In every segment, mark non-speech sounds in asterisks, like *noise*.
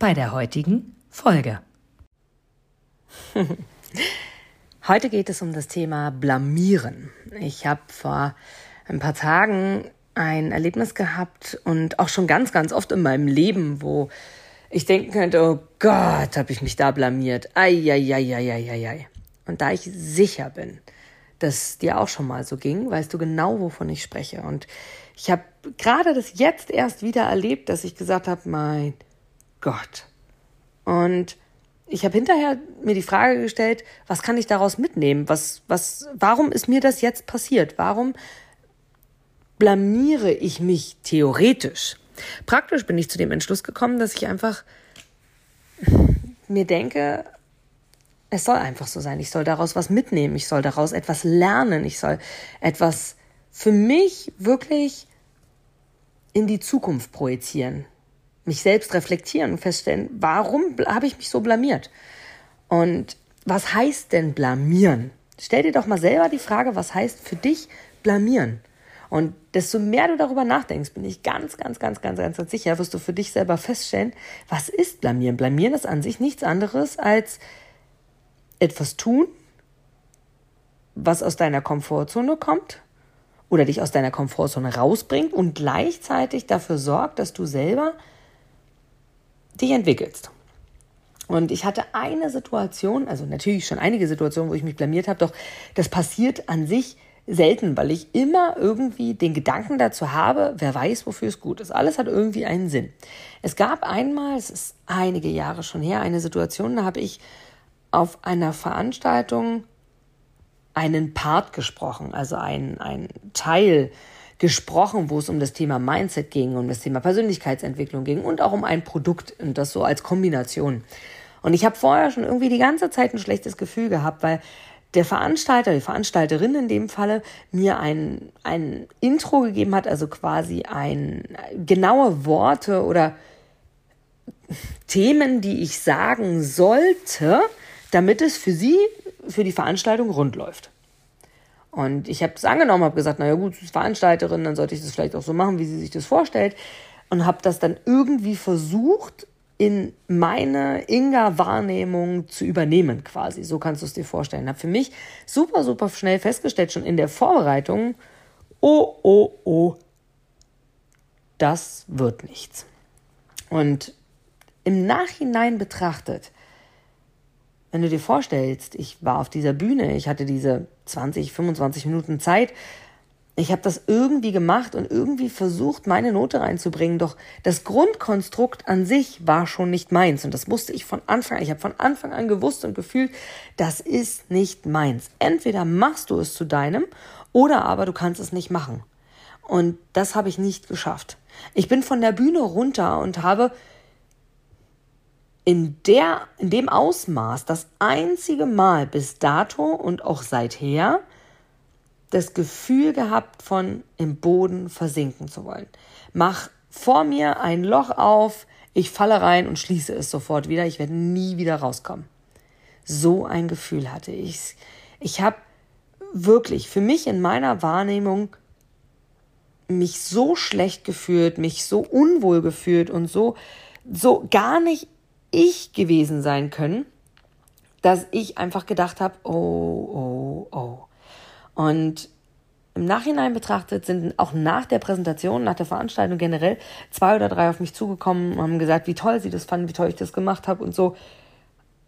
bei der heutigen Folge. *laughs* Heute geht es um das Thema Blamieren. Ich habe vor ein paar Tagen ein Erlebnis gehabt und auch schon ganz, ganz oft in meinem Leben, wo ich denken könnte, oh Gott, habe ich mich da blamiert. Eieieiei. Und da ich sicher bin, dass dir auch schon mal so ging, weißt du genau, wovon ich spreche. Und ich habe gerade das jetzt erst wieder erlebt, dass ich gesagt habe, mein Gott. Und ich habe hinterher mir die Frage gestellt, was kann ich daraus mitnehmen? Was, was, warum ist mir das jetzt passiert? Warum blamiere ich mich theoretisch? Praktisch bin ich zu dem Entschluss gekommen, dass ich einfach mir denke, es soll einfach so sein. Ich soll daraus was mitnehmen. Ich soll daraus etwas lernen. Ich soll etwas für mich wirklich in die Zukunft projizieren mich selbst reflektieren und feststellen, warum habe ich mich so blamiert? Und was heißt denn blamieren? Stell dir doch mal selber die Frage, was heißt für dich blamieren? Und desto mehr du darüber nachdenkst, bin ich ganz, ganz, ganz, ganz, ganz, ganz sicher, wirst du für dich selber feststellen, was ist blamieren? Blamieren ist an sich nichts anderes als etwas tun, was aus deiner Komfortzone kommt oder dich aus deiner Komfortzone rausbringt und gleichzeitig dafür sorgt, dass du selber dich entwickelst. Und ich hatte eine Situation, also natürlich schon einige Situationen, wo ich mich blamiert habe, doch das passiert an sich selten, weil ich immer irgendwie den Gedanken dazu habe, wer weiß, wofür es gut ist. Alles hat irgendwie einen Sinn. Es gab einmal, es ist einige Jahre schon her, eine Situation, da habe ich auf einer Veranstaltung einen Part gesprochen, also ein, ein Teil gesprochen, wo es um das Thema Mindset ging, um das Thema Persönlichkeitsentwicklung ging und auch um ein Produkt und das so als Kombination. Und ich habe vorher schon irgendwie die ganze Zeit ein schlechtes Gefühl gehabt, weil der Veranstalter, die Veranstalterin in dem Falle, mir ein, ein Intro gegeben hat, also quasi ein genaue Worte oder Themen, die ich sagen sollte, damit es für sie, für die Veranstaltung rund läuft. Und ich habe es angenommen, habe gesagt, naja gut, sie ist Veranstalterin, dann sollte ich das vielleicht auch so machen, wie sie sich das vorstellt. Und habe das dann irgendwie versucht, in meine Inga-Wahrnehmung zu übernehmen, quasi. So kannst du es dir vorstellen. Habe für mich super, super schnell festgestellt, schon in der Vorbereitung, oh, oh, oh, das wird nichts. Und im Nachhinein betrachtet wenn du dir vorstellst, ich war auf dieser Bühne, ich hatte diese 20, 25 Minuten Zeit, ich habe das irgendwie gemacht und irgendwie versucht, meine Note reinzubringen, doch das Grundkonstrukt an sich war schon nicht meins und das wusste ich von Anfang an. Ich habe von Anfang an gewusst und gefühlt, das ist nicht meins. Entweder machst du es zu deinem oder aber du kannst es nicht machen. Und das habe ich nicht geschafft. Ich bin von der Bühne runter und habe in, der, in dem Ausmaß das einzige Mal bis dato und auch seither das Gefühl gehabt, von im Boden versinken zu wollen. Mach vor mir ein Loch auf, ich falle rein und schließe es sofort wieder, ich werde nie wieder rauskommen. So ein Gefühl hatte ich. Ich habe wirklich für mich in meiner Wahrnehmung mich so schlecht gefühlt, mich so unwohl gefühlt und so so gar nicht ich gewesen sein können, dass ich einfach gedacht habe, oh, oh, oh. Und im Nachhinein betrachtet sind auch nach der Präsentation, nach der Veranstaltung generell zwei oder drei auf mich zugekommen und haben gesagt, wie toll sie das fanden, wie toll ich das gemacht habe und so.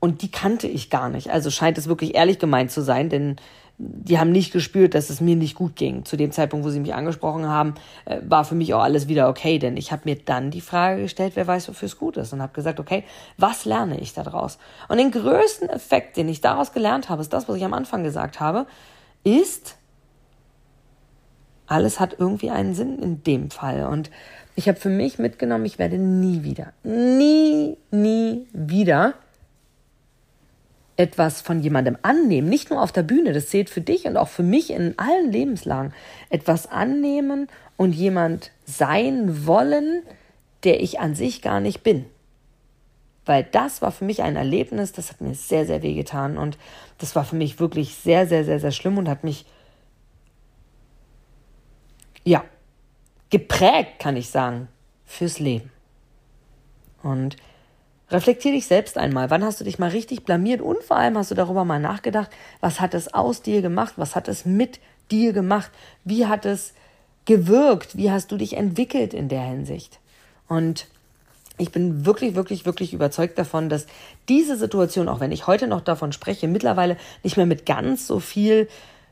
Und die kannte ich gar nicht. Also scheint es wirklich ehrlich gemeint zu sein, denn die haben nicht gespürt, dass es mir nicht gut ging. Zu dem Zeitpunkt, wo sie mich angesprochen haben, äh, war für mich auch alles wieder okay, denn ich habe mir dann die Frage gestellt, wer weiß, wofür es gut ist und habe gesagt, okay, was lerne ich daraus? Und den größten Effekt, den ich daraus gelernt habe, ist das, was ich am Anfang gesagt habe, ist, alles hat irgendwie einen Sinn in dem Fall. Und ich habe für mich mitgenommen, ich werde nie wieder, nie, nie wieder wieder etwas von jemandem annehmen, nicht nur auf der Bühne, das zählt für dich und auch für mich in allen Lebenslagen, etwas annehmen und jemand sein wollen, der ich an sich gar nicht bin. Weil das war für mich ein Erlebnis, das hat mir sehr, sehr weh getan und das war für mich wirklich sehr, sehr, sehr, sehr schlimm und hat mich, ja, geprägt, kann ich sagen, fürs Leben. Und reflektier dich selbst einmal. Wann hast du dich mal richtig blamiert und vor allem hast du darüber mal nachgedacht, was hat es aus dir gemacht? Was hat es mit dir gemacht? Wie hat es gewirkt? Wie hast du dich entwickelt in der Hinsicht? Und ich bin wirklich, wirklich, wirklich überzeugt davon, dass diese Situation, auch wenn ich heute noch davon spreche, mittlerweile nicht mehr mit ganz so viel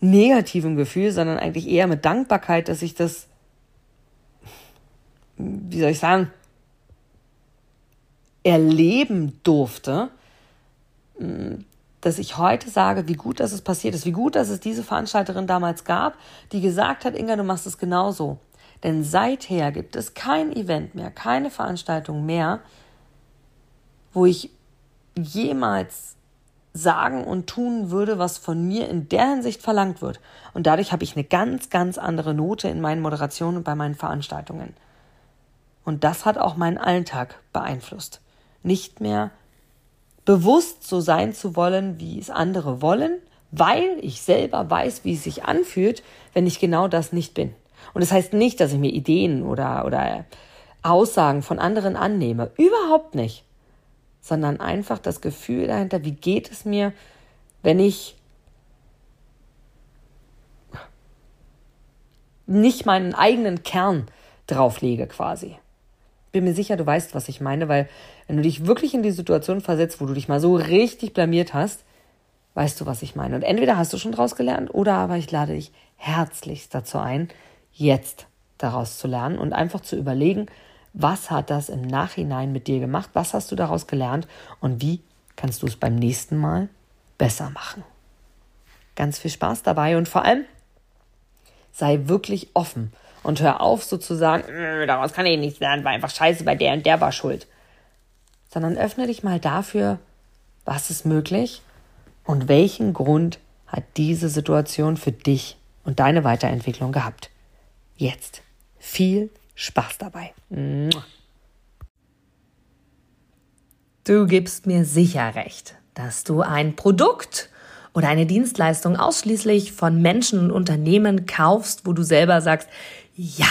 negativem Gefühl, sondern eigentlich eher mit Dankbarkeit, dass ich das, wie soll ich sagen, erleben durfte, dass ich heute sage, wie gut, dass es passiert ist, wie gut, dass es diese Veranstalterin damals gab, die gesagt hat, Inga, du machst es genauso. Denn seither gibt es kein Event mehr, keine Veranstaltung mehr, wo ich jemals sagen und tun würde, was von mir in der Hinsicht verlangt wird. Und dadurch habe ich eine ganz, ganz andere Note in meinen Moderationen und bei meinen Veranstaltungen. Und das hat auch meinen Alltag beeinflusst nicht mehr bewusst so sein zu wollen, wie es andere wollen, weil ich selber weiß, wie es sich anfühlt, wenn ich genau das nicht bin. Und das heißt nicht, dass ich mir Ideen oder, oder Aussagen von anderen annehme. Überhaupt nicht. Sondern einfach das Gefühl dahinter, wie geht es mir, wenn ich nicht meinen eigenen Kern drauflege quasi bin mir sicher, du weißt, was ich meine, weil wenn du dich wirklich in die Situation versetzt, wo du dich mal so richtig blamiert hast, weißt du, was ich meine. Und entweder hast du schon draus gelernt oder aber ich lade dich herzlichst dazu ein, jetzt daraus zu lernen und einfach zu überlegen, was hat das im Nachhinein mit dir gemacht, was hast du daraus gelernt und wie kannst du es beim nächsten Mal besser machen. Ganz viel Spaß dabei und vor allem sei wirklich offen und hör auf sozusagen, äh, daraus kann ich nichts lernen, war einfach scheiße, bei der und der war schuld. Sondern öffne dich mal dafür, was ist möglich und welchen Grund hat diese Situation für dich und deine Weiterentwicklung gehabt. Jetzt viel Spaß dabei. Du gibst mir sicher recht, dass du ein Produkt oder eine Dienstleistung ausschließlich von Menschen und Unternehmen kaufst, wo du selber sagst, ja,